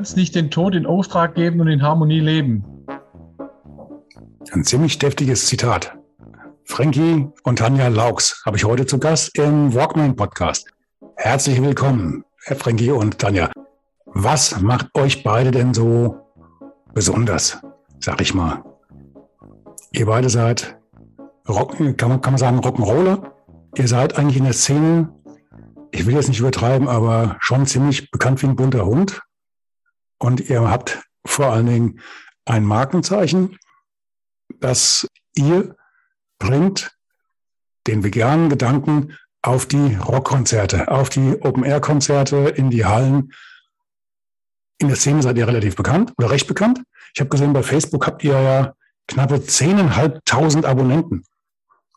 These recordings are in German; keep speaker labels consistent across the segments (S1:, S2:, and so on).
S1: Kannst nicht den Tod in Auftrag geben und in Harmonie leben.
S2: Ein ziemlich deftiges Zitat. Frankie und Tanja Laux habe ich heute zu Gast im Walkman Podcast. Herzlich willkommen, Herr Frankie und Tanja. Was macht euch beide denn so besonders, sag ich mal? Ihr beide seid, Rock, kann, man, kann man sagen, Rock'n'Roller. Ihr seid eigentlich in der Szene, ich will jetzt nicht übertreiben, aber schon ziemlich bekannt wie ein bunter Hund. Und ihr habt vor allen Dingen ein Markenzeichen, das ihr bringt den veganen Gedanken auf die Rockkonzerte, auf die Open-Air-Konzerte, in die Hallen. In der Szene seid ihr relativ bekannt oder recht bekannt. Ich habe gesehen, bei Facebook habt ihr ja knappe 10.500 Abonnenten.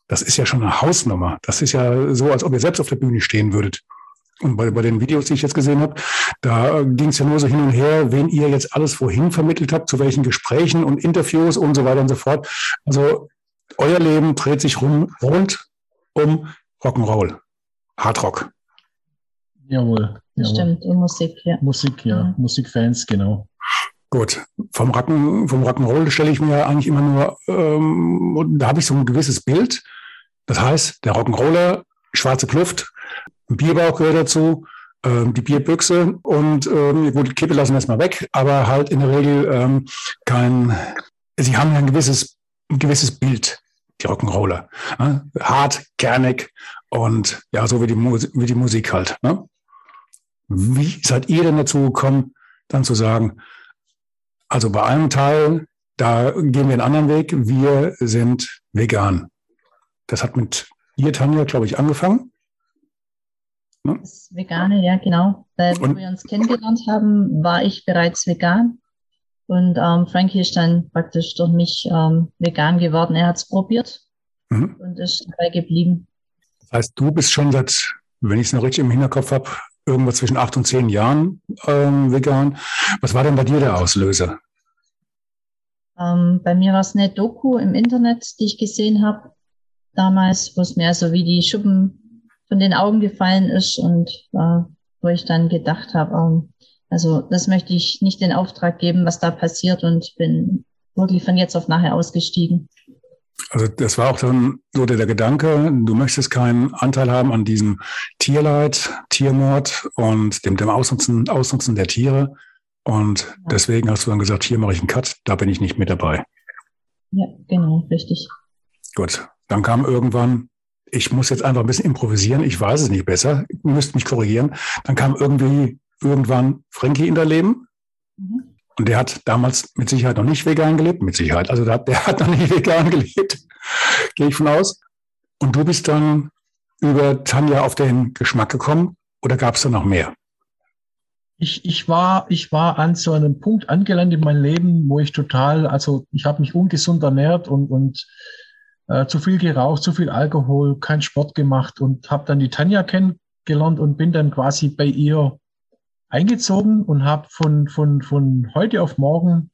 S2: Das ist ja schon eine Hausnummer. Das ist ja so, als ob ihr selbst auf der Bühne stehen würdet. Und bei, bei den Videos, die ich jetzt gesehen habe, da ging es ja nur so hin und her, wen ihr jetzt alles wohin vermittelt habt, zu welchen Gesprächen und Interviews und so weiter und so fort. Also euer Leben dreht sich rum, rund um Rock'n'Roll, Hardrock.
S1: Jawohl, jawohl.
S3: Stimmt, und Musik, ja.
S1: Musik, ja. ja. Musikfans, genau.
S2: Gut, vom, Rocken, vom Rock'n'Roll stelle ich mir eigentlich immer nur, ähm, da habe ich so ein gewisses Bild. Das heißt, der Rock'n'Roller, schwarze Kluft, ein Bierbauch gehört dazu, ähm, die Bierbüchse und ähm, gut, die Kippe lassen wir erstmal weg, aber halt in der Regel ähm, kein, sie haben ja ein gewisses, ein gewisses Bild, die Rock'n'Roller. Ne? Hart, kernig und ja, so wie die, Musik, wie die Musik halt. Ne? Wie seid ihr denn dazu gekommen, dann zu sagen, also bei einem Teil, da gehen wir einen anderen Weg, wir sind vegan. Das hat mit ihr, Tanja, glaube ich, angefangen.
S3: Ne? Das Vegane, ja, genau. Weil und? wir uns kennengelernt haben, war ich bereits vegan. Und ähm, Frankie ist dann praktisch durch mich ähm, vegan geworden. Er hat es probiert mhm. und ist dabei geblieben.
S2: Das heißt, du bist schon seit, wenn ich es noch richtig im Hinterkopf habe, irgendwas zwischen acht und zehn Jahren ähm, vegan. Was war denn bei dir der Auslöser?
S3: Ähm, bei mir war es eine Doku im Internet, die ich gesehen habe damals, wo es mir so wie die Schuppen von den Augen gefallen ist und äh, wo ich dann gedacht habe, ähm, also das möchte ich nicht den Auftrag geben, was da passiert und bin wirklich von jetzt auf nachher ausgestiegen.
S2: Also das war auch dann so der, der Gedanke, du möchtest keinen Anteil haben an diesem Tierleid, Tiermord und dem, dem Ausnutzen, Ausnutzen der Tiere. Und ja. deswegen hast du dann gesagt, hier mache ich einen Cut, da bin ich nicht mit dabei.
S3: Ja, genau, richtig.
S2: Gut, dann kam irgendwann ich muss jetzt einfach ein bisschen improvisieren, ich weiß es nicht besser, ihr müsst mich korrigieren. Dann kam irgendwie irgendwann Frankie in dein Leben. Mhm. Und der hat damals mit Sicherheit noch nicht vegan gelebt, mit Sicherheit. Also der, der hat noch nicht vegan gelebt, gehe ich von aus. Und du bist dann über Tanja auf den Geschmack gekommen oder gab es da noch mehr?
S1: Ich, ich, war, ich war an so einem Punkt angelandet in meinem Leben, wo ich total, also ich habe mich ungesund ernährt und, und äh, zu viel geraucht, zu viel Alkohol, kein Sport gemacht und habe dann die Tanja kennengelernt und bin dann quasi bei ihr eingezogen und habe von, von, von heute auf morgen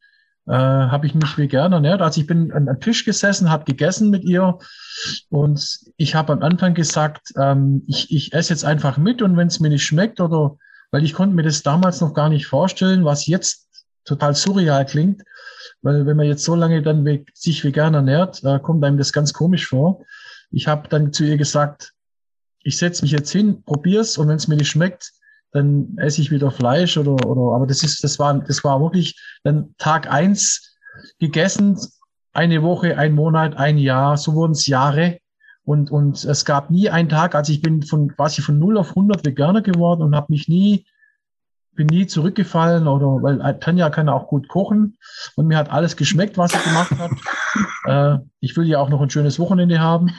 S1: äh, habe ich mich vegan ernährt. Also ich bin an einem Tisch gesessen, habe gegessen mit ihr und ich habe am Anfang gesagt, ähm, ich, ich esse jetzt einfach mit und wenn es mir nicht schmeckt oder weil ich konnte mir das damals noch gar nicht vorstellen, was jetzt total surreal klingt, weil wenn man jetzt so lange dann sich vegan ernährt, äh, kommt einem das ganz komisch vor. Ich habe dann zu ihr gesagt, ich setze mich jetzt hin, probier's und wenn es mir nicht schmeckt, dann esse ich wieder Fleisch oder oder aber das ist das war das war wirklich dann Tag eins gegessen, eine Woche, ein Monat, ein Jahr, so wurden es Jahre und und es gab nie einen Tag, also ich bin von quasi von 0 auf 100 Veganer geworden und habe mich nie bin nie zurückgefallen oder weil Tanja kann auch gut kochen und mir hat alles geschmeckt, was sie gemacht hat. äh, ich will ja auch noch ein schönes Wochenende haben.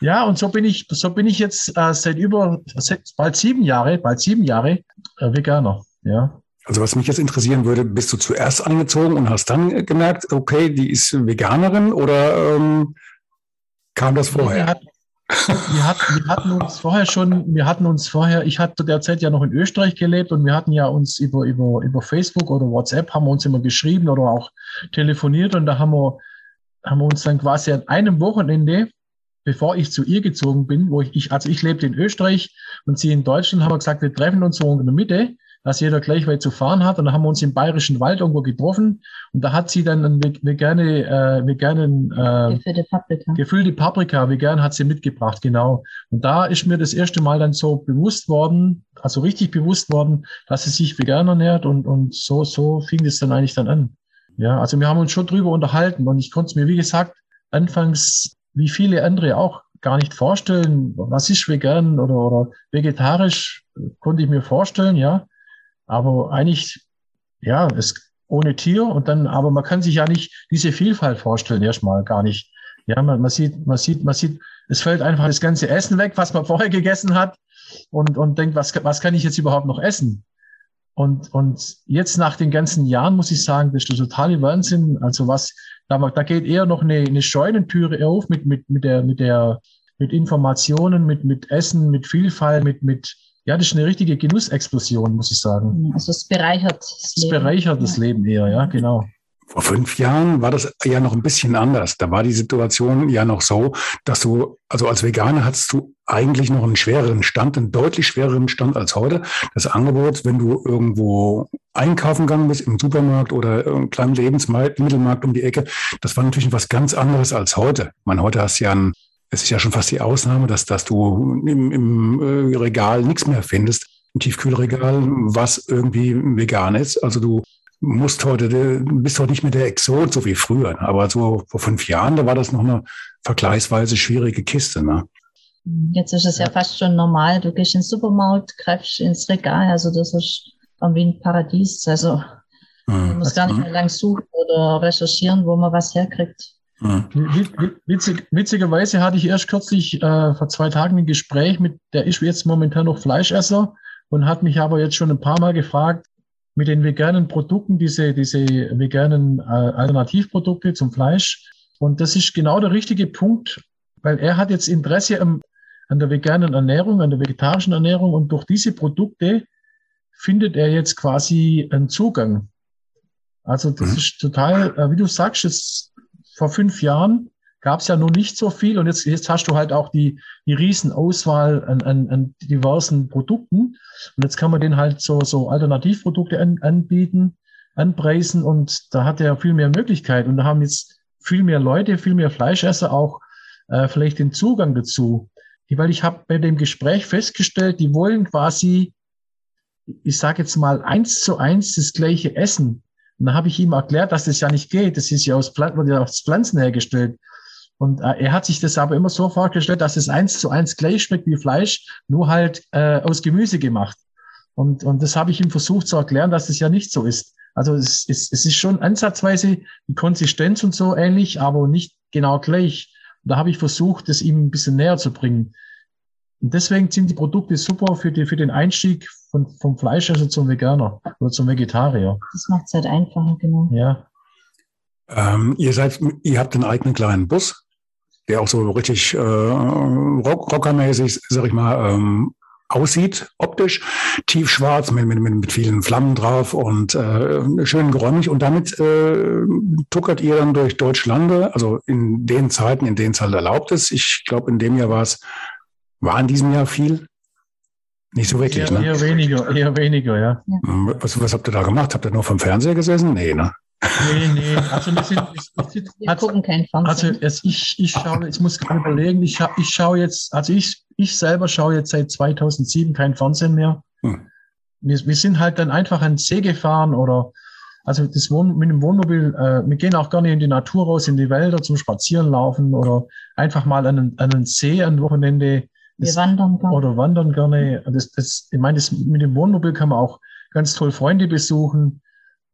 S1: ja, und so bin ich, so bin ich jetzt äh, seit über seit bald sieben Jahre, bald sieben Jahre äh, Veganer, ja.
S2: Also was mich jetzt interessieren würde, bist du zuerst eingezogen und hast dann gemerkt, okay, die ist Veganerin oder ähm, kam das vorher?
S1: Wir hatten, wir hatten uns vorher schon, wir hatten uns vorher, ich hatte derzeit ja noch in Österreich gelebt und wir hatten ja uns über, über, über Facebook oder WhatsApp haben wir uns immer geschrieben oder auch telefoniert und da haben wir, haben wir uns dann quasi an einem Wochenende bevor ich zu ihr gezogen bin, wo ich, ich also ich lebte in Österreich und sie in Deutschland, haben wir gesagt, wir treffen uns so in der Mitte dass jeder gleich weit zu fahren hat. Und da haben wir uns im Bayerischen Wald irgendwo getroffen. Und da hat sie dann eine vegane, äh, veganen, äh, gefüllte Paprika. Gefüllte Paprika, vegan hat sie mitgebracht, genau. Und da ist mir das erste Mal dann so bewusst worden, also richtig bewusst worden, dass sie sich vegan ernährt. Und, und so, so fing das dann eigentlich dann an. Ja, also wir haben uns schon drüber unterhalten. Und ich konnte es mir, wie gesagt, anfangs, wie viele andere auch, gar nicht vorstellen, was ist vegan oder, oder vegetarisch, konnte ich mir vorstellen, ja. Aber eigentlich, ja, es ohne Tier und dann, aber man kann sich ja nicht diese Vielfalt vorstellen, erstmal gar nicht. Ja, man, man sieht, man sieht, man sieht, es fällt einfach das ganze Essen weg, was man vorher gegessen hat und, und denkt, was, was kann ich jetzt überhaupt noch essen? Und, und jetzt nach den ganzen Jahren muss ich sagen, das ist totale Wahnsinn. Also was, da, da geht eher noch eine, eine Scheunentüre auf mit, mit, mit der, mit der, mit Informationen, mit, mit Essen, mit Vielfalt, mit, mit, ja, das ist eine richtige Genussexplosion, muss ich sagen.
S3: Also es bereichert
S1: das Leben. Es bereichert das Leben eher, ja, genau.
S2: Vor fünf Jahren war das ja noch ein bisschen anders. Da war die Situation ja noch so, dass du, also als Veganer hattest du eigentlich noch einen schwereren Stand, einen deutlich schwereren Stand als heute. Das Angebot, wenn du irgendwo einkaufen gegangen bist, im Supermarkt oder im kleinen Lebensmittelmarkt um die Ecke, das war natürlich was ganz anderes als heute. Man, heute hast du ja ein es ist ja schon fast die Ausnahme, dass, dass du im, im äh, Regal nichts mehr findest, im Tiefkühlregal, was irgendwie vegan ist. Also du musst heute, du bist heute nicht mehr der Exot, so wie früher. Aber so vor fünf Jahren, da war das noch eine vergleichsweise schwierige Kiste. Ne?
S3: Jetzt ist es ja fast schon normal. Du gehst ins Supermarkt, greifst ins Regal. Also das ist irgendwie ein Paradies. Also man muss gar nicht mehr lang suchen oder recherchieren, wo man was herkriegt.
S1: Witzig, witzigerweise hatte ich erst kürzlich äh, vor zwei Tagen ein Gespräch mit, der ist jetzt momentan noch Fleischesser und hat mich aber jetzt schon ein paar Mal gefragt, mit den veganen Produkten, diese, diese veganen äh, Alternativprodukte zum Fleisch. Und das ist genau der richtige Punkt, weil er hat jetzt Interesse am, an der veganen Ernährung, an der vegetarischen Ernährung und durch diese Produkte findet er jetzt quasi einen Zugang. Also das mhm. ist total, äh, wie du sagst, es vor fünf Jahren gab es ja noch nicht so viel und jetzt, jetzt hast du halt auch die, die Riesenauswahl an, an, an diversen Produkten und jetzt kann man den halt so, so Alternativprodukte an, anbieten, anpreisen und da hat er viel mehr Möglichkeiten und da haben jetzt viel mehr Leute, viel mehr Fleischesser auch äh, vielleicht den Zugang dazu. Weil ich habe bei dem Gespräch festgestellt, die wollen quasi, ich sage jetzt mal, eins zu eins das gleiche Essen und da habe ich ihm erklärt, dass das ja nicht geht. Das ist ja aus, wird ja aus Pflanzen hergestellt. Und äh, er hat sich das aber immer so vorgestellt, dass es eins zu eins gleich schmeckt wie Fleisch, nur halt äh, aus Gemüse gemacht. Und, und das habe ich ihm versucht zu erklären, dass es ja nicht so ist. Also es, es, es ist schon ansatzweise die Konsistenz und so ähnlich, aber nicht genau gleich. Und da habe ich versucht, das ihm ein bisschen näher zu bringen. Und deswegen sind die Produkte super für, die, für den Einstieg von, vom Fleischesser zum Veganer oder zum Vegetarier.
S3: Das macht es halt einfacher, genau.
S1: Ja.
S2: Ähm, ihr seid, ihr habt einen eigenen kleinen Bus, der auch so richtig äh, rock, rockermäßig, sag ich mal, ähm, aussieht, optisch, tiefschwarz mit, mit, mit vielen Flammen drauf und äh, schön geräumig. Und damit äh, tuckert ihr dann durch Deutschlande, also in den Zeiten, in denen es halt erlaubt ist. Ich glaube, in dem Jahr war es, war in diesem Jahr viel. Nicht so wirklich,
S1: eher,
S2: ne?
S1: Eher weniger, eher weniger, ja.
S2: Hm, was, was habt ihr da gemacht? Habt ihr nur vom Fernseher gesessen? Nee, ne?
S1: Nee, nee. Also wir, sind,
S3: wir, wir gucken kein Fernsehen.
S1: Also es, ich, ich schaue, ich muss gerade überlegen, ich, ich schaue jetzt, also ich, ich selber schaue jetzt seit 2007 kein Fernsehen mehr. Hm. Wir, wir sind halt dann einfach an den See gefahren oder also das Wohn mit dem Wohnmobil, äh, wir gehen auch gerne in die Natur raus, in die Wälder zum Spazierenlaufen oder einfach mal an einen, an einen See ein Wochenende
S3: wir wandern
S1: gerne. Oder wandern gerne. Das, das, ich meine, das, mit dem Wohnmobil kann man auch ganz toll Freunde besuchen.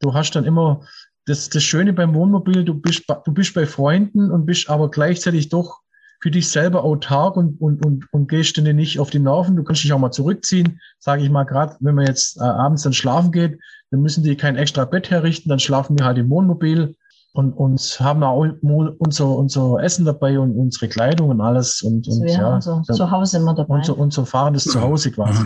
S1: Du hast dann immer das, das Schöne beim Wohnmobil, du bist, du bist bei Freunden und bist aber gleichzeitig doch für dich selber autark und, und, und, und gehst dir nicht auf die Nerven. Du kannst dich auch mal zurückziehen, sage ich mal, gerade wenn man jetzt äh, abends dann schlafen geht, dann müssen die kein extra Bett herrichten, dann schlafen wir halt im Wohnmobil und, und haben auch unser, unser Essen dabei und unsere Kleidung und alles. Und, und
S3: also ja, unser Zuhause immer dabei.
S1: Unser, unser fahrendes Zuhause quasi.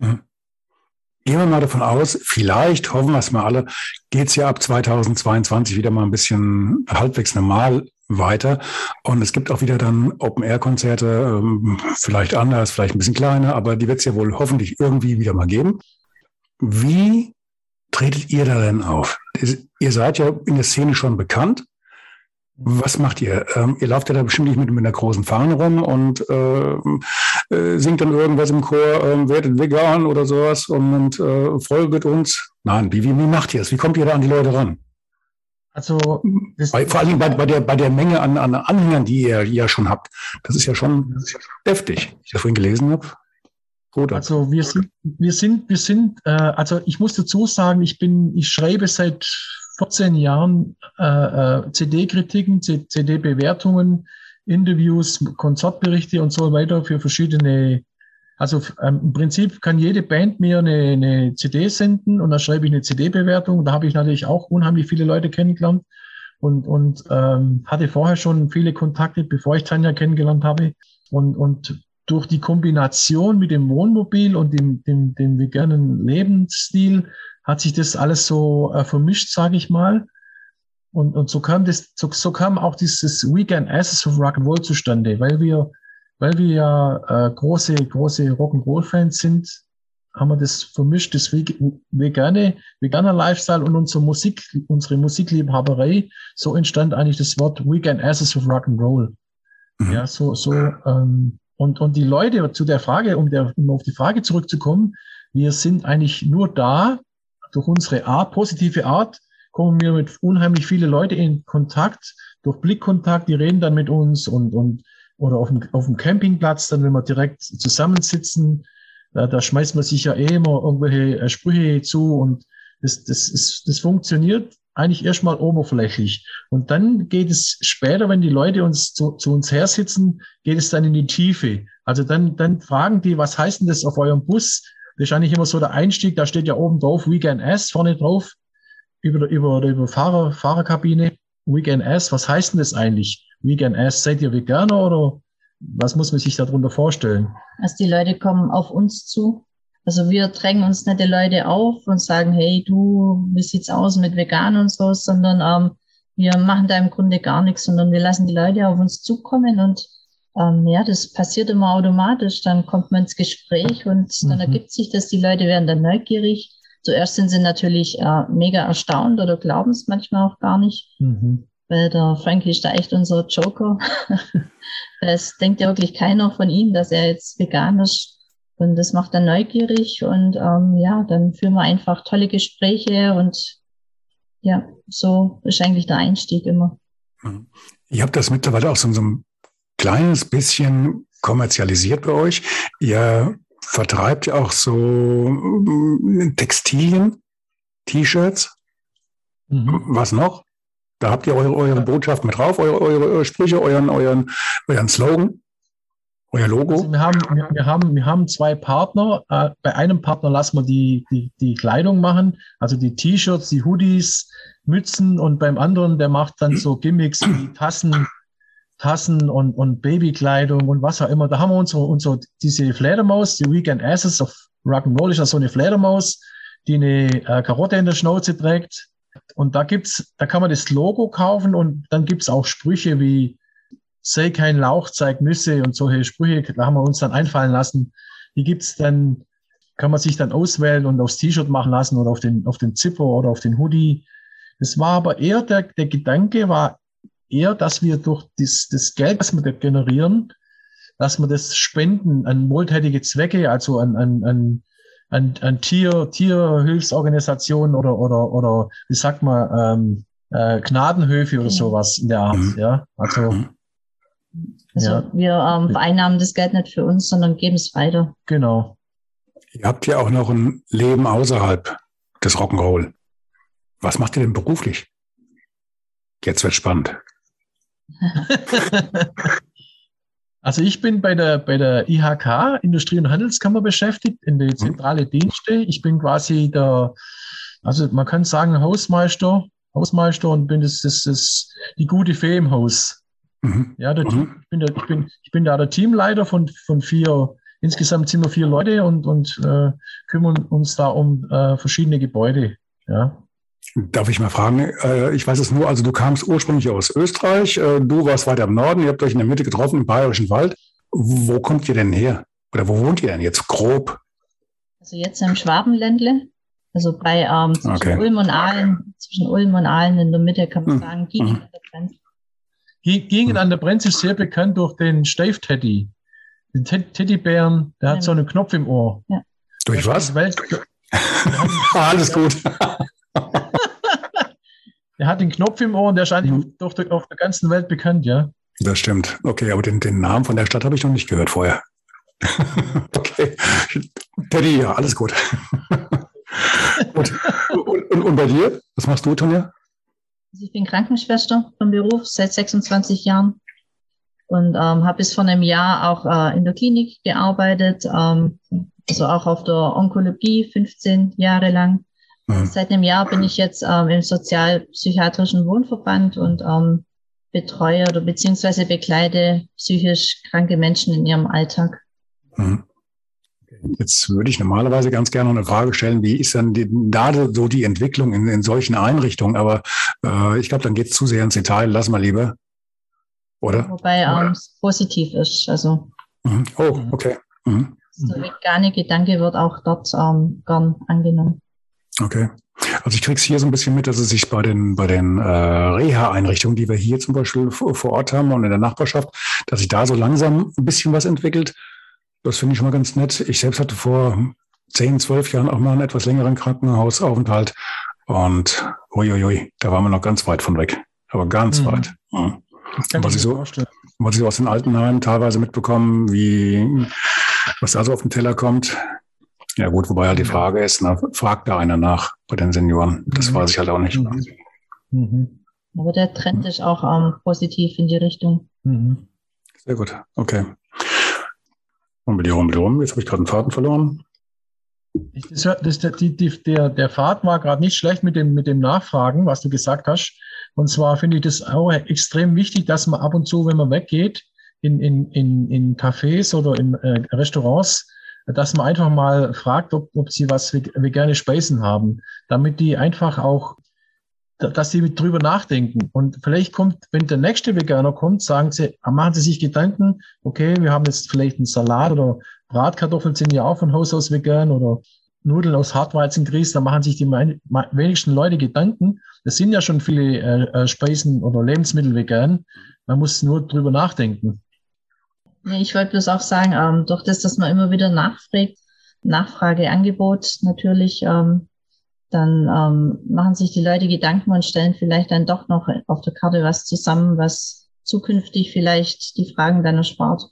S2: Gehen wir mal davon aus, vielleicht, hoffen wir es mal alle, geht es ja ab 2022 wieder mal ein bisschen halbwegs normal weiter. Und es gibt auch wieder dann Open-Air-Konzerte, ähm, vielleicht anders, vielleicht ein bisschen kleiner, aber die wird es ja wohl hoffentlich irgendwie wieder mal geben. Wie tretet ihr da denn auf? Ihr seid ja in der Szene schon bekannt. Was macht ihr? Ähm, ihr lauft ja da bestimmt nicht mit, mit einer großen Fahne rum und äh, äh, singt dann irgendwas im Chor, äh, werdet vegan oder sowas und, und äh, folget uns. Nein, wie, wie, wie macht ihr es? Wie kommt ihr da an die Leute ran? Also bei, vor allem bei, bei, der, bei der Menge an, an Anhängern, die ihr ja schon habt. Das ist ja schon deftig, wie ich das vorhin gelesen habe.
S1: Gut. Also wir sind, wir sind, wir sind, äh, also ich muss dazu sagen, ich bin, ich schreibe seit 14 Jahren äh, äh CD-Kritiken, CD-Bewertungen, Interviews, Konzertberichte und so weiter für verschiedene also ähm, im Prinzip kann jede Band mir eine, eine CD senden und da schreibe ich eine CD-Bewertung. Da habe ich natürlich auch unheimlich viele Leute kennengelernt und, und ähm, hatte vorher schon viele Kontakte, bevor ich Tanja kennengelernt habe. Und, und durch die Kombination mit dem Wohnmobil und dem, dem, dem veganen Lebensstil hat sich das alles so äh, vermischt, sage ich mal. Und, und so kam das, so, so kam auch dieses Weekend Asses of Rock and Roll zustande, weil wir weil wir ja äh, große, große Rock'n'Roll-Fans sind, haben wir das vermischt, das vegane, veganer Lifestyle und unsere Musik, unsere Musikliebhaberei. So entstand eigentlich das Wort Weekend Asses of Rock'n'Roll. Mhm. Ja, so, so, ähm, und, und die Leute zu der Frage, um, der, um auf die Frage zurückzukommen, wir sind eigentlich nur da, durch unsere Art, positive Art, kommen wir mit unheimlich viele Leute in Kontakt, durch Blickkontakt, die reden dann mit uns und, und oder auf dem, auf dem Campingplatz, dann, wenn wir direkt zusammensitzen, da, da schmeißt man sich ja eh immer irgendwelche äh, Sprüche zu und das, das, ist, das funktioniert eigentlich erstmal oberflächlich. Und dann geht es später, wenn die Leute uns zu, zu uns her sitzen, geht es dann in die Tiefe. Also dann, dann fragen die, was heißt denn das auf eurem Bus? Das ist eigentlich immer so der Einstieg, da steht ja oben drauf Weekend S vorne drauf, über, über, über Fahrer, Fahrerkabine. Weekend S, was heißt denn das eigentlich? Vegan Ass, seid ihr Veganer oder was muss man sich darunter vorstellen?
S3: Also die Leute kommen auf uns zu. Also wir drängen uns nicht die Leute auf und sagen, hey du, wie sieht's aus mit vegan und so, sondern ähm, wir machen da im Grunde gar nichts, sondern wir lassen die Leute auf uns zukommen und ähm, ja, das passiert immer automatisch. Dann kommt man ins Gespräch und mhm. dann ergibt sich das, die Leute werden dann neugierig. Zuerst sind sie natürlich äh, mega erstaunt oder glauben es manchmal auch gar nicht. Mhm weil der Frankie ist da echt unser Joker. Es denkt ja wirklich keiner von ihm, dass er jetzt vegan ist. Und das macht dann neugierig und ähm, ja, dann führen wir einfach tolle Gespräche und ja, so ist eigentlich der Einstieg immer.
S2: Ihr habt das mittlerweile auch so, so ein kleines bisschen kommerzialisiert bei euch. Ihr vertreibt ja auch so äh, Textilien, T-Shirts. Mhm. Was noch? Da habt ihr eure, eure Botschaft mit drauf, eure, eure Sprüche, euren, euren, euren Slogan, euer Logo.
S1: Also wir, haben, wir, wir, haben, wir haben zwei Partner. Äh, bei einem Partner lassen wir die, die, die Kleidung machen, also die T-Shirts, die Hoodies, Mützen und beim anderen, der macht dann so Gimmicks wie Tassen, Tassen und, und Babykleidung und was auch immer. Da haben wir unsere, unsere diese Fledermaus, die Weekend Asses of Rock'n'Roll ist ja so eine Fledermaus, die eine äh, Karotte in der Schnauze trägt und da gibt's, da kann man das Logo kaufen und dann gibt's auch Sprüche wie sei kein Lauch, zeig Nüsse und solche Sprüche, da haben wir uns dann einfallen lassen. Die gibt's dann, kann man sich dann auswählen und aufs T-Shirt machen lassen oder auf den, auf den Zipper oder auf den Hoodie. Das war aber eher der, der Gedanke war eher, dass wir durch das, das Geld, das wir da generieren, dass wir das spenden an wohltätige Zwecke, also an, an, an an, an Tier, Tierhilfsorganisationen oder, oder, oder wie sagt man, ähm, äh, Gnadenhöfe oder sowas in der Art. Mhm. Ja, also. Mhm.
S3: Also ja. wir ähm, vereinnahmen das Geld nicht für uns, sondern geben es weiter.
S1: Genau.
S2: Ihr habt ja auch noch ein Leben außerhalb des Rock'n'Roll. Was macht ihr denn beruflich? Jetzt wird spannend.
S1: Also ich bin bei der, bei der IHK, Industrie- und Handelskammer, beschäftigt, in der zentrale Dienste. Ich bin quasi der, also man kann sagen Hausmeister, Hausmeister und bin das, das, das die gute Fee im Haus. Mhm. Ja, der, mhm. ich, bin der, ich, bin, ich bin da der Teamleiter von, von vier, insgesamt sind wir vier Leute und, und äh, kümmern uns da um äh, verschiedene Gebäude. Ja.
S2: Darf ich mal fragen? Äh, ich weiß es nur, also du kamst ursprünglich aus Österreich, äh, du warst weiter im Norden, ihr habt euch in der Mitte getroffen im Bayerischen Wald. Wo kommt ihr denn her? Oder wo wohnt ihr denn jetzt grob?
S3: Also jetzt im Schwabenländle, also bei ähm, zwischen okay. Ulm und Aalen, zwischen Ulm und Aalen in der Mitte kann man hm. sagen, Gingen hm. an der Grenze.
S1: Gingen an der Grenze ist sehr bekannt durch den Stave-Teddy. Den Teddybären, der hat ja. so einen Knopf im Ohr. Ja.
S2: Durch was? Alles gut.
S1: er hat den Knopf im Ohr und der scheint mhm. auf, der, auf der ganzen Welt bekannt, ja.
S2: Das stimmt. Okay, aber den, den Namen von der Stadt habe ich noch nicht gehört vorher. okay. Teddy, ja, alles gut. gut. Und, und, und, bei dir? Was machst du, Tonja?
S3: Also ich bin Krankenschwester vom Beruf seit 26 Jahren und ähm, habe bis vor einem Jahr auch äh, in der Klinik gearbeitet, ähm, also auch auf der Onkologie 15 Jahre lang Mhm. Seit einem Jahr bin ich jetzt ähm, im sozialpsychiatrischen Wohnverband und ähm, betreue oder beziehungsweise begleite psychisch kranke Menschen in ihrem Alltag. Mhm.
S2: Jetzt würde ich normalerweise ganz gerne eine Frage stellen, wie ist denn die, da so die Entwicklung in, in solchen Einrichtungen? Aber äh, ich glaube, dann geht es zu sehr ins Detail. Lass mal lieber. Oder?
S3: Wobei ähm, es positiv ist. Also,
S2: mhm. Oh, okay. Mhm.
S3: Der vegane Gedanke wird auch dort ähm, gern angenommen.
S2: Okay. Also ich kriege es hier so ein bisschen mit, dass es sich bei den, bei den äh, Reha-Einrichtungen, die wir hier zum Beispiel vor, vor, Ort haben und in der Nachbarschaft, dass sich da so langsam ein bisschen was entwickelt. Das finde ich schon mal ganz nett. Ich selbst hatte vor zehn, zwölf Jahren auch mal einen etwas längeren Krankenhausaufenthalt. Und uiuiui, da waren wir noch ganz weit von weg. Aber ganz mhm. weit. Ja. Was ich, so, was ich so aus den Altenheimen teilweise mitbekommen, wie was da so auf den Teller kommt, ja gut, wobei halt die Frage ist, na, fragt da einer nach bei den Senioren? Das mhm. weiß ich halt auch nicht. Mhm.
S3: mhm. Aber der Trend ist auch ähm, positiv in die Richtung. Mhm.
S2: Sehr gut, okay. Rum, rum. Jetzt habe ich gerade einen Faden verloren.
S1: Das, das, die, die, der, der Pfad war gerade nicht schlecht mit dem, mit dem Nachfragen, was du gesagt hast. Und zwar finde ich das auch extrem wichtig, dass man ab und zu, wenn man weggeht, in, in, in, in Cafés oder in äh, Restaurants, dass man einfach mal fragt, ob, ob sie was vegane Speisen haben, damit die einfach auch, dass sie drüber nachdenken. Und vielleicht kommt, wenn der nächste Veganer kommt, sagen sie, machen sie sich Gedanken, okay, wir haben jetzt vielleicht einen Salat oder Bratkartoffeln sind ja auch von Haus aus vegan oder Nudeln aus Hartweizengrieß, da machen sich die wenigsten Leute Gedanken. Das sind ja schon viele äh, äh, Speisen oder Lebensmittel vegan. Man muss nur drüber nachdenken.
S3: Ich wollte bloß auch sagen, ähm, durch das, dass man immer wieder nachfragt, Nachfrage, Angebot natürlich, ähm, dann ähm, machen sich die Leute Gedanken und stellen vielleicht dann doch noch auf der Karte was zusammen, was zukünftig vielleicht die Fragen dann erspart.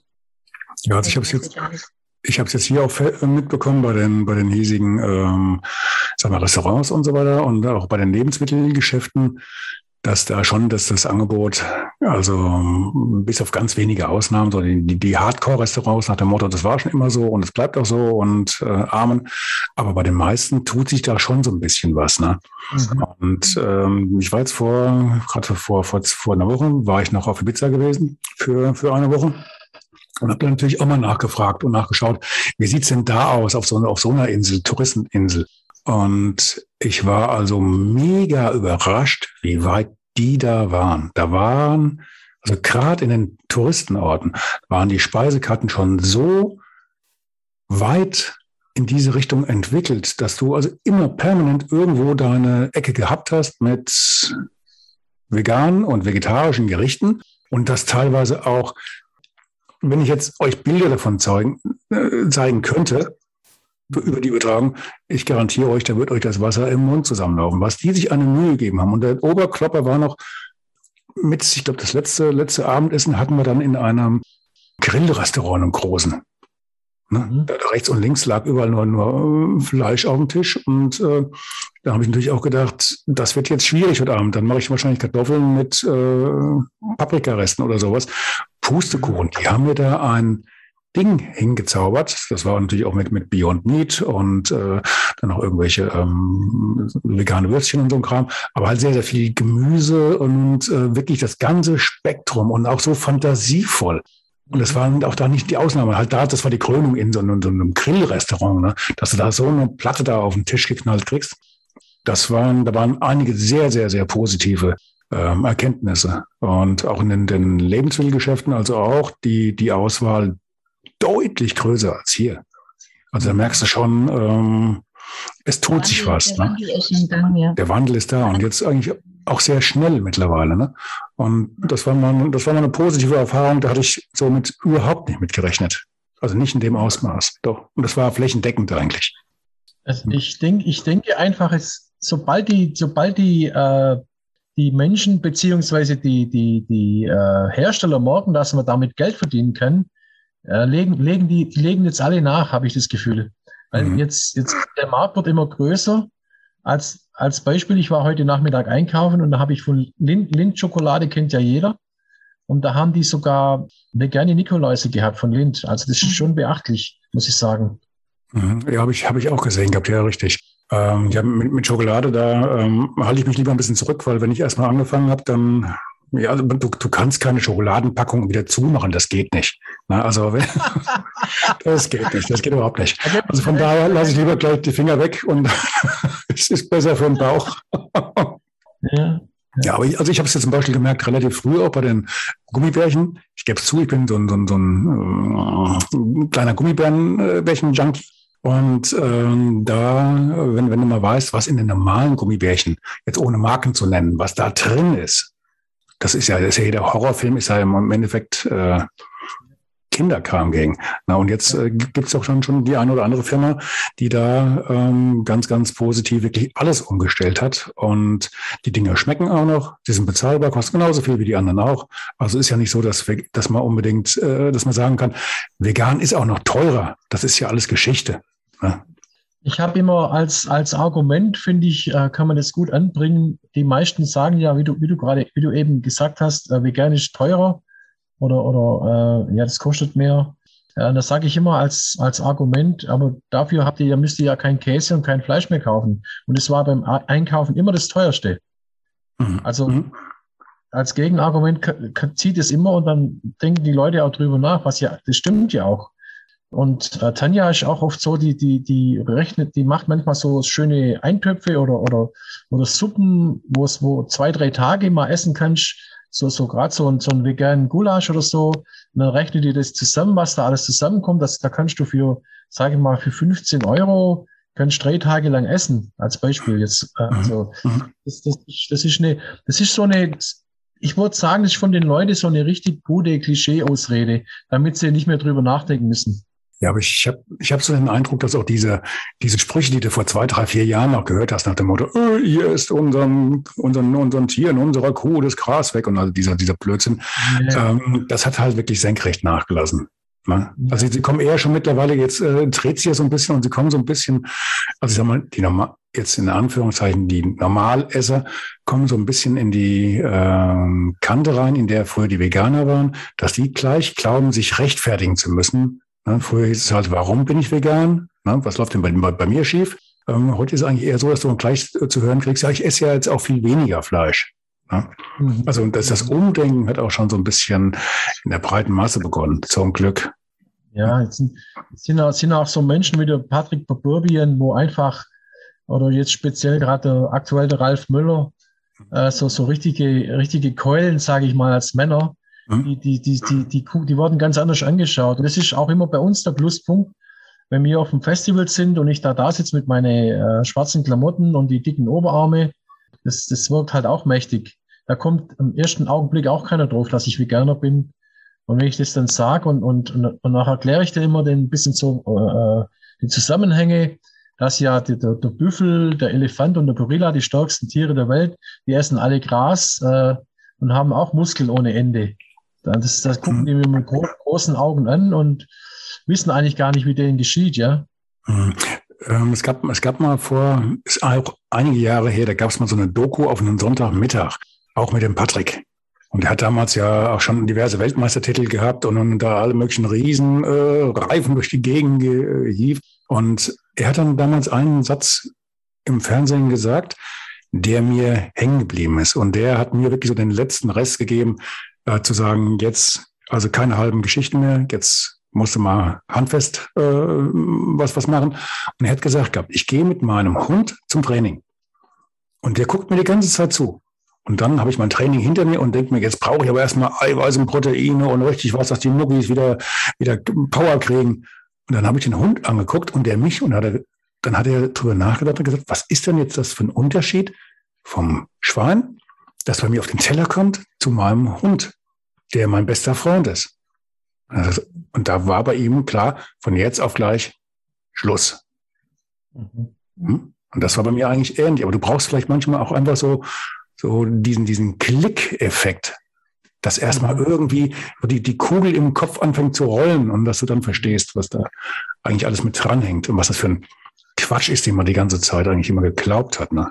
S2: Ja, also ich habe es jetzt, ich habe jetzt hier auch mitbekommen bei den bei den hiesigen ähm, sagen wir, Restaurants und so weiter und auch bei den Lebensmittelgeschäften, dass da schon dass das Angebot, also bis auf ganz wenige Ausnahmen, so die, die Hardcore-Restaurants nach dem Motto, das war schon immer so und es bleibt auch so und äh, Amen. Aber bei den meisten tut sich da schon so ein bisschen was. Ne? Mhm. Und ähm, ich war jetzt vor, gerade vor, vor, vor einer Woche, war ich noch auf Ibiza gewesen für, für eine Woche. Und habe natürlich auch mal nachgefragt und nachgeschaut, wie sieht's denn da aus auf so, auf so einer Insel, Touristeninsel? Und ich war also mega überrascht, wie weit die da waren. Da waren, also gerade in den Touristenorten, waren die Speisekarten schon so weit in diese Richtung entwickelt, dass du also immer permanent irgendwo deine Ecke gehabt hast mit veganen und vegetarischen Gerichten und das teilweise auch, wenn ich jetzt euch Bilder davon zeigen, äh, zeigen könnte, über die Übertragung, ich garantiere euch, da wird euch das Wasser im Mund zusammenlaufen. Was die sich eine Mühe gegeben haben. Und der Oberklopper war noch mit, ich glaube, das letzte, letzte Abendessen hatten wir dann in einem Grillrestaurant im Großen. Ne? Mhm. Da rechts und links lag überall nur, nur äh, Fleisch auf dem Tisch und äh, da habe ich natürlich auch gedacht, das wird jetzt schwierig heute Abend. Dann mache ich wahrscheinlich Kartoffeln mit äh, Paprikaresten oder sowas. Pustekuchen, die haben mir da ein Ding hingezaubert. Das war natürlich auch mit, mit Beyond Meat und äh, dann auch irgendwelche ähm, vegane Würstchen und so ein Kram. Aber halt sehr, sehr viel Gemüse und äh, wirklich das ganze Spektrum und auch so fantasievoll. Und das waren auch da nicht die Ausnahme. Halt da, das war die Krönung in so einem, so einem Grillrestaurant, ne? dass du da so eine Platte da auf den Tisch geknallt kriegst. Das waren, da waren einige sehr, sehr, sehr positive ähm, Erkenntnisse. Und auch in den, den Lebensmittelgeschäften, also auch die, die Auswahl deutlich größer als hier. Also da merkst du schon, ähm, es tut Wandel, sich was. Der, ne? Wandel Gang, ja. der Wandel ist da und jetzt eigentlich auch sehr schnell mittlerweile. Ne? Und das war, mal, das war mal eine positive Erfahrung, da hatte ich somit überhaupt nicht mitgerechnet. Also nicht in dem Ausmaß. Doch. Und das war flächendeckend eigentlich.
S1: Also ich, denk, ich denke einfach, es, sobald die, sobald die, äh, die Menschen beziehungsweise die, die, die äh, Hersteller merken, dass man damit Geld verdienen kann, äh, legen, legen die, die legen jetzt alle nach, habe ich das Gefühl. Weil mhm. jetzt, jetzt der Markt wird immer größer. Als, als Beispiel, ich war heute Nachmittag einkaufen und da habe ich von Lind, Lind Schokolade kennt ja jeder. Und da haben die sogar vegane Nikoläuse gehabt von Lind. Also das ist schon beachtlich, muss ich sagen.
S2: Mhm. Ja, habe ich, hab ich auch gesehen gehabt, ja, richtig. Ähm, ja, mit, mit Schokolade, da ähm, halte ich mich lieber ein bisschen zurück, weil wenn ich erstmal angefangen habe, dann ja, also du, du kannst keine Schokoladenpackung wieder zumachen, das geht nicht. Na, also das geht nicht, das geht überhaupt nicht. Also von daher lasse ich lieber gleich die Finger weg und es ist besser für den Bauch. Ja. Ja, aber ich, also ich habe es jetzt zum Beispiel gemerkt, relativ früh auch bei den Gummibärchen. Ich gebe es zu, ich bin so ein, so ein, so ein äh, kleiner Gummibärenbärchen-Junkie. Und ähm, da, wenn, wenn du mal weißt, was in den normalen Gummibärchen, jetzt ohne Marken zu nennen, was da drin ist, das ist ja, das ist ja jeder Horrorfilm ist ja im Endeffekt äh, Kinderkram gegen. Na, und jetzt äh, gibt es auch schon, schon die eine oder andere Firma, die da ähm, ganz, ganz positiv wirklich alles umgestellt hat. Und die Dinge schmecken auch noch, die sind bezahlbar, kosten genauso viel wie die anderen auch. Also ist ja nicht so, dass, wir, dass man unbedingt, äh, dass man sagen kann, vegan ist auch noch teurer. Das ist ja alles Geschichte. Ne?
S1: Ich habe immer als, als Argument, finde ich, äh, kann man das gut anbringen. Die meisten sagen ja, wie du, wie du gerade, wie du eben gesagt hast, äh, vegan ist teurer oder, oder äh, ja, das kostet mehr. Äh, das sage ich immer als, als Argument, aber dafür habt ihr, müsst ihr ja kein Käse und kein Fleisch mehr kaufen. Und es war beim Einkaufen immer das teuerste. Mhm. Also mhm. als Gegenargument zieht es immer und dann denken die Leute auch drüber nach, was ja, das stimmt ja auch. Und äh, Tanja ist auch oft so, die, die, die rechnet, die macht manchmal so schöne Eintöpfe oder, oder, oder Suppen, wo es, wo zwei, drei Tage mal essen kannst. So, so gerade so, ein, so ein veganen Gulasch oder so. Und dann rechnet die das zusammen, was da alles zusammenkommt. Das, da kannst du für, sage ich mal, für 15 Euro kannst drei Tage lang essen, als Beispiel jetzt. Äh, mhm. Also, das, das, das ist eine, das ist so eine, ich würde sagen, das ist von den Leuten so eine richtig gute Klischee-Ausrede, damit sie nicht mehr drüber nachdenken müssen.
S2: Ja, aber ich habe ich hab so den Eindruck, dass auch diese, diese Sprüche, die du vor zwei, drei, vier Jahren noch gehört hast, nach dem Motto, oh, hier ist unseren, unseren, unseren Tieren, unserer Kuh das Gras weg und also dieser, dieser Blödsinn, ja. ähm, das hat halt wirklich senkrecht nachgelassen. Ne? Ja. Also sie kommen eher schon mittlerweile, jetzt äh, dreht sich ja so ein bisschen und sie kommen so ein bisschen, also ich sag mal, die normal, jetzt in Anführungszeichen, die Normalesser kommen so ein bisschen in die äh, Kante rein, in der früher die Veganer waren, dass die gleich glauben, sich rechtfertigen zu müssen, Ne, früher hieß es halt, warum bin ich vegan? Ne, was läuft denn bei, bei, bei mir schief? Ähm, heute ist es eigentlich eher so, dass du gleich zu hören kriegst, ja, ich esse ja jetzt auch viel weniger Fleisch. Ne? Mhm. Also das, das Umdenken hat auch schon so ein bisschen in der breiten Masse begonnen, zum Glück.
S1: Ja, jetzt sind, sind, auch, sind auch so Menschen wie der Patrick Baburbien, wo einfach, oder jetzt speziell gerade der aktuelle Ralf Müller, äh, so, so richtige, richtige Keulen, sage ich mal, als Männer? Die, die, die, die, die, die wurden ganz anders angeschaut. Und das ist auch immer bei uns der Pluspunkt, wenn wir auf dem Festival sind und ich da da sitze mit meinen äh, schwarzen Klamotten und die dicken Oberarme, das, das wirkt halt auch mächtig. Da kommt im ersten Augenblick auch keiner drauf, dass ich Veganer bin. Und wenn ich das dann sage und, und, und, und nachher erkläre ich dir immer den bisschen so äh, die Zusammenhänge, dass ja der, der, der Büffel, der Elefant und der Gorilla, die stärksten Tiere der Welt, die essen alle Gras äh, und haben auch Muskeln ohne Ende. Das, das gucken die mir mit großen Augen an und wissen eigentlich gar nicht, wie denen geschieht, ja.
S2: Hm. Ähm, es, gab, es gab mal vor, ist auch einige Jahre her, da gab es mal so eine Doku auf einen Sonntagmittag, auch mit dem Patrick. Und er hat damals ja auch schon diverse Weltmeistertitel gehabt und, und da alle möglichen Riesen äh, Reifen durch die Gegend gehievt. Und er hat dann damals einen Satz im Fernsehen gesagt, der mir hängen geblieben ist. Und der hat mir wirklich so den letzten Rest gegeben, äh, zu sagen, jetzt also keine halben Geschichten mehr, jetzt musste mal handfest äh, was, was machen. Und er hat gesagt gehabt, ich gehe mit meinem Hund zum Training. Und der guckt mir die ganze Zeit zu. Und dann habe ich mein Training hinter mir und denke mir, jetzt brauche ich aber erstmal Eiweiß und Proteine und richtig was, dass die Muggis wieder, wieder Power kriegen. Und dann habe ich den Hund angeguckt und der mich und hat er, dann hat er darüber nachgedacht und gesagt, was ist denn jetzt das für ein Unterschied vom Schwein, das bei mir auf den Teller kommt, zu meinem Hund, der mein bester Freund ist. Also, und da war bei ihm klar, von jetzt auf gleich Schluss. Mhm. Hm? Und das war bei mir eigentlich ähnlich. Aber du brauchst vielleicht manchmal auch einfach so, so diesen, diesen Klick-Effekt, dass erstmal mhm. irgendwie die, die Kugel im Kopf anfängt zu rollen und dass du dann verstehst, was da eigentlich alles mit dranhängt und was das für ein Quatsch ist, den man die ganze Zeit eigentlich immer geglaubt hat. Ne?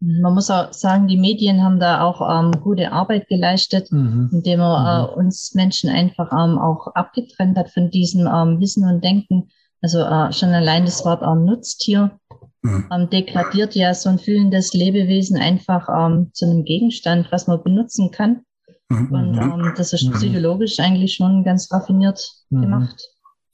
S3: Man muss auch sagen, die Medien haben da auch ähm, gute Arbeit geleistet, mhm. indem man äh, mhm. uns Menschen einfach ähm, auch abgetrennt hat von diesem ähm, Wissen und Denken. Also äh, schon allein das Wort ähm, Nutztier mhm. ähm, degradiert ja so ein fühlendes Lebewesen einfach ähm, zu einem Gegenstand, was man benutzen kann. Mhm. Und ähm, das ist mhm. psychologisch eigentlich schon ganz raffiniert mhm. gemacht.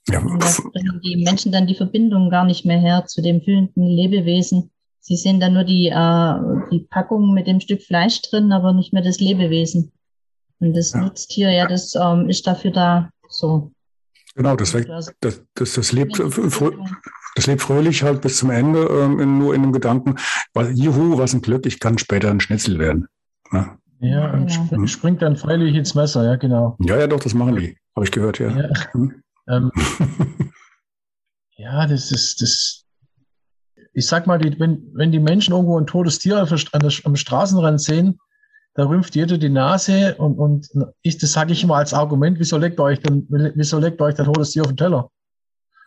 S3: Ja. Und da bringen die Menschen dann die Verbindung gar nicht mehr her zu dem fühlenden Lebewesen Sie sehen dann nur die, äh, die Packung mit dem Stück Fleisch drin, aber nicht mehr das Lebewesen. Und das ja. Nutztier, ja, das ähm, ist dafür da so.
S2: Genau, das, das, das, das, lebt, das lebt fröhlich halt bis zum Ende, ähm, nur in dem Gedanken, weil, juhu, was ein Glück, ich kann später ein Schnitzel werden.
S1: Ne? Ja, und genau. sp springt dann freilich ins Messer, ja, genau.
S2: Ja, ja, doch, das machen die, habe ich gehört, ja. Ja, hm. ähm,
S1: ja das ist, das, ich sag mal, die, wenn, wenn die Menschen irgendwo ein totes Tier am Straßenrand sehen, da rümpft jeder die Nase und, und ich, das sage ich immer als Argument, wieso legt euch denn, wieso legt euch ein totes Tier auf den Teller?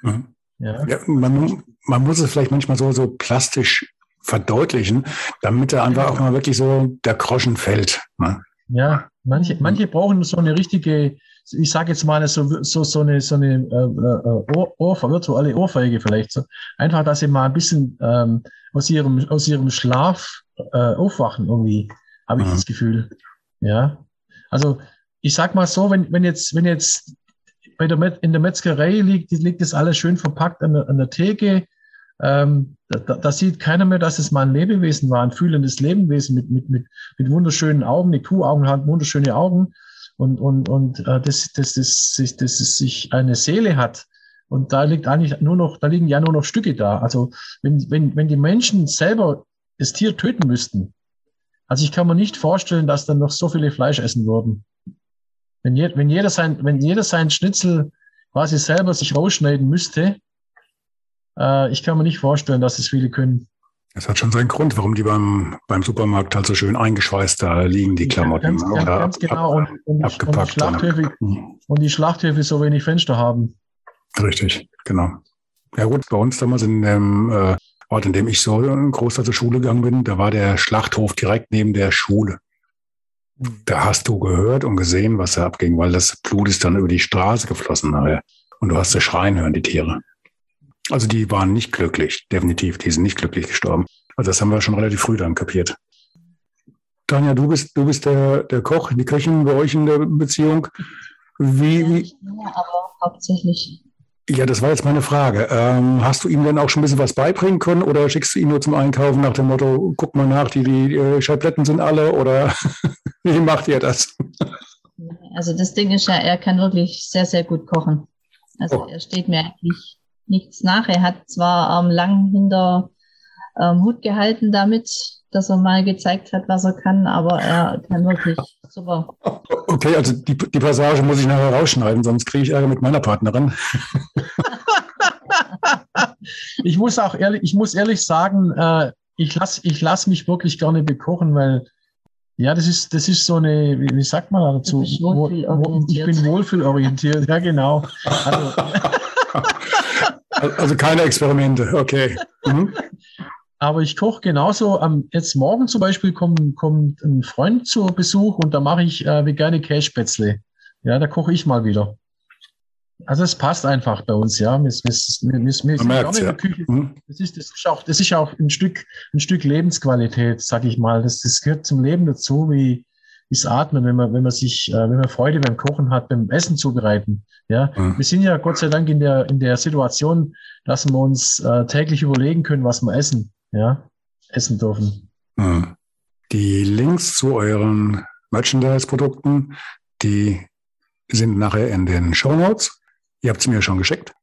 S2: Mhm. Ja. ja man, man, muss es vielleicht manchmal so, so plastisch verdeutlichen, damit er einfach auch mal wirklich so der Groschen fällt. Ne?
S1: Ja, manche, manche brauchen so eine richtige ich sage jetzt mal so, so, so eine, so eine äh, äh Ohr, Ohr, virtuelle Ohrfeige vielleicht. So. Einfach, dass sie mal ein bisschen ähm, aus, ihrem, aus ihrem Schlaf äh, aufwachen, irgendwie, habe ich mhm. das Gefühl. Ja. Also ich sag mal so, wenn, wenn jetzt, wenn jetzt bei der Met, in der Metzgerei liegt, liegt das alles schön verpackt an der, an der Theke. Ähm, da, da sieht keiner mehr, dass es mal ein Lebewesen war, ein fühlendes Lebewesen mit, mit, mit, mit wunderschönen Augen. Die Kuhaugen hat wunderschöne Augen und, und, und äh, dass, dass, dass, dass, dass es sich eine Seele hat. Und da liegt eigentlich nur noch, da liegen ja nur noch Stücke da. Also wenn, wenn, wenn die Menschen selber das Tier töten müssten, also ich kann mir nicht vorstellen, dass dann noch so viele Fleisch essen würden. Wenn, je, wenn, jeder sein, wenn jeder sein Schnitzel quasi selber sich rausschneiden müsste, äh, ich kann mir nicht vorstellen, dass es viele können.
S2: Es hat schon seinen Grund, warum die beim, beim Supermarkt halt so schön eingeschweißt da liegen, die Klamotten.
S1: Ja, ganz, ganz, ganz genau. Ab, und, und, abgepackt. Und die, Schlachthöfe, und die Schlachthöfe so wenig Fenster haben.
S2: Richtig, genau. Ja gut, bei uns damals in dem äh, Ort, in dem ich so groß zur Schule gegangen bin, da war der Schlachthof direkt neben der Schule. Da hast du gehört und gesehen, was da abging, weil das Blut ist dann über die Straße geflossen nachher. Und du hast sie schreien hören, die Tiere. Also die waren nicht glücklich, definitiv. Die sind nicht glücklich gestorben. Also das haben wir schon relativ früh dann kapiert. Tanja, du bist, du bist der, der Koch, die Köchin bei euch in der Beziehung. Wie, wie? Ja, aber hauptsächlich. Ja, das war jetzt meine Frage. Ähm, hast du ihm denn auch schon ein bisschen was beibringen können oder schickst du ihn nur zum Einkaufen nach dem Motto, guck mal nach, die, die äh, Scheibletten sind alle oder wie macht ihr das?
S3: Also das Ding ist ja, er kann wirklich sehr, sehr gut kochen. Also oh. er steht mir eigentlich nichts nach. Er hat zwar ähm, lang hinter ähm, Hut gehalten damit, dass er mal gezeigt hat, was er kann, aber er kann wirklich super.
S2: Okay, also die, die Passage muss ich nachher rausschneiden, sonst kriege ich Ärger mit meiner Partnerin.
S1: ich muss auch ehrlich, ich muss ehrlich sagen, äh, ich lasse ich lass mich wirklich gerne bekochen, weil ja, das ist, das ist so eine, wie, wie sagt man dazu? Ich bin wohlfühlorientiert, ja genau. Also,
S2: Also keine Experimente, okay. Mhm.
S1: Aber ich koche genauso. Am, jetzt morgen zum Beispiel kommt, kommt ein Freund zu Besuch und da mache ich äh, vegane Kässpätzle. Ja, da koche ich mal wieder. Also es passt einfach bei uns, ja. Wir, wir, wir, wir sind
S2: merkt's,
S1: in der
S2: ja.
S1: Küche.
S2: Mhm.
S1: Das ist, das ist auch, das ist auch ein Stück, ein Stück Lebensqualität, sag ich mal. Das, das gehört zum Leben dazu, wie das Atmen, wenn man, wenn man sich, äh, wenn man Freude beim Kochen hat, beim Essen zubereiten. Ja,
S2: Mhm.
S1: wir sind ja Gott sei Dank in der, in der Situation, dass wir uns äh, täglich überlegen können, was wir essen, ja, essen dürfen.
S2: Mhm. Die Links zu euren Merchandise-Produkten, die sind nachher in den Show Notes. Ihr habt sie mir schon geschickt.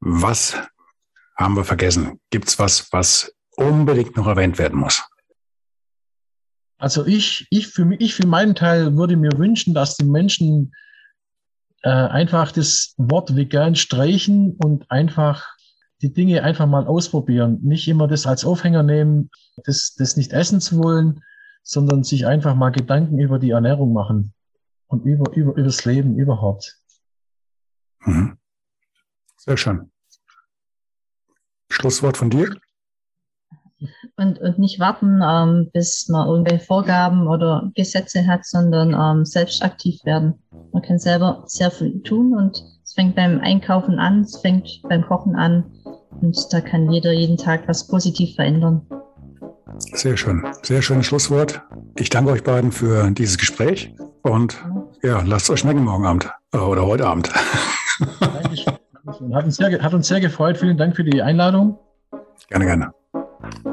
S2: Was haben wir vergessen? Gibt's was, was unbedingt noch erwähnt werden muss?
S1: Also ich, ich für ich für meinen Teil würde mir wünschen, dass die Menschen äh, einfach das Wort vegan streichen und einfach die Dinge einfach mal ausprobieren. Nicht immer das als Aufhänger nehmen, das, das nicht essen zu wollen, sondern sich einfach mal Gedanken über die Ernährung machen und über, über, über das Leben überhaupt.
S2: Mhm. Sehr schön. Schlusswort von dir?
S3: Und, und nicht warten, ähm, bis man irgendwelche Vorgaben oder Gesetze hat, sondern ähm, selbst aktiv werden. Man kann selber sehr viel tun und es fängt beim Einkaufen an, es fängt beim Kochen an und da kann jeder jeden Tag was positiv verändern.
S2: Sehr schön. Sehr schönes Schlusswort. Ich danke euch beiden für dieses Gespräch und ja, lasst es euch schmecken morgen Abend äh, oder heute Abend.
S1: Dankeschön. Hat uns, sehr, hat uns sehr gefreut. Vielen Dank für die Einladung.
S2: Gerne, gerne.